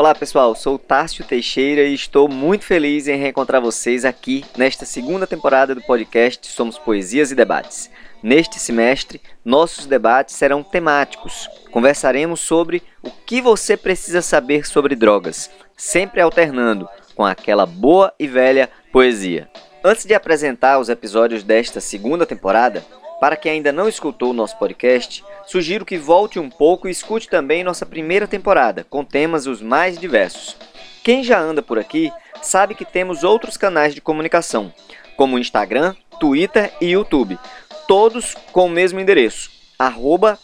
Olá pessoal, sou Tárcio Teixeira e estou muito feliz em reencontrar vocês aqui nesta segunda temporada do podcast Somos Poesias e Debates. Neste semestre, nossos debates serão temáticos. Conversaremos sobre o que você precisa saber sobre drogas, sempre alternando com aquela boa e velha poesia. Antes de apresentar os episódios desta segunda temporada, para quem ainda não escutou o nosso podcast, sugiro que volte um pouco e escute também nossa primeira temporada, com temas os mais diversos. Quem já anda por aqui sabe que temos outros canais de comunicação, como Instagram, Twitter e YouTube, todos com o mesmo endereço, arroba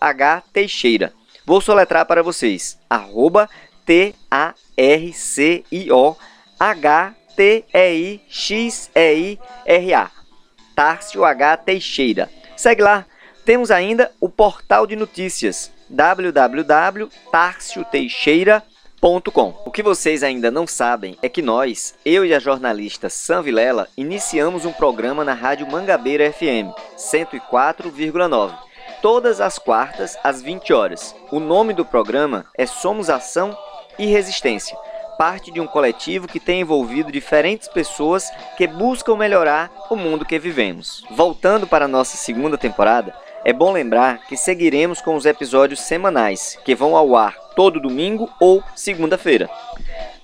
H. Teixeira. Vou soletrar para vocês, arroba T-A-R-C-I-O-H-T-E-I-X-E-I-R-A. Tárcio H. Teixeira. Segue lá. Temos ainda o portal de notícias www.tarcioteixeira.com. O que vocês ainda não sabem é que nós, eu e a jornalista Sam Vilela, iniciamos um programa na Rádio Mangabeira FM 104,9 todas as quartas às 20 horas. O nome do programa é Somos Ação e Resistência parte de um coletivo que tem envolvido diferentes pessoas que buscam melhorar o mundo que vivemos. Voltando para a nossa segunda temporada, é bom lembrar que seguiremos com os episódios semanais, que vão ao ar todo domingo ou segunda-feira.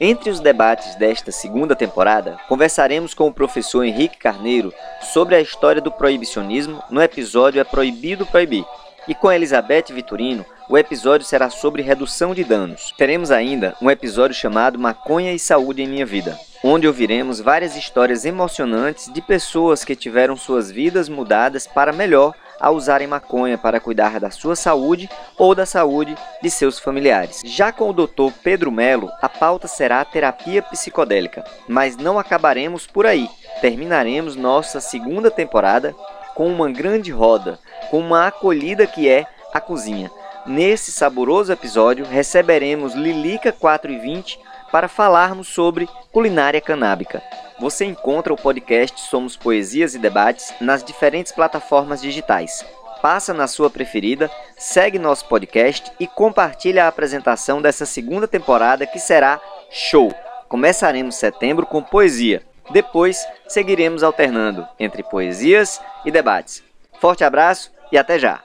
Entre os debates desta segunda temporada, conversaremos com o professor Henrique Carneiro sobre a história do proibicionismo no episódio É Proibido Proibir, e com Elizabeth Vitorino o episódio será sobre redução de danos. Teremos ainda um episódio chamado Maconha e Saúde em Minha Vida, onde ouviremos várias histórias emocionantes de pessoas que tiveram suas vidas mudadas para melhor ao usarem maconha para cuidar da sua saúde ou da saúde de seus familiares. Já com o Dr. Pedro Melo, a pauta será a terapia psicodélica, mas não acabaremos por aí. Terminaremos nossa segunda temporada com uma grande roda, com uma acolhida que é a cozinha. Nesse saboroso episódio, receberemos Lilica 420 para falarmos sobre culinária canábica. Você encontra o podcast Somos Poesias e Debates nas diferentes plataformas digitais. Passa na sua preferida, segue nosso podcast e compartilha a apresentação dessa segunda temporada que será show. Começaremos setembro com poesia. Depois, seguiremos alternando entre poesias e debates. Forte abraço e até já!